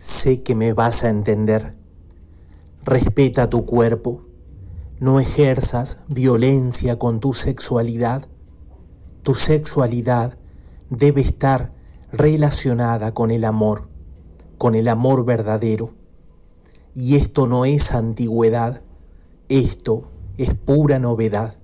Sé que me vas a entender. Respeta tu cuerpo. No ejerzas violencia con tu sexualidad. Tu sexualidad debe estar relacionada con el amor, con el amor verdadero. Y esto no es antigüedad, esto es pura novedad.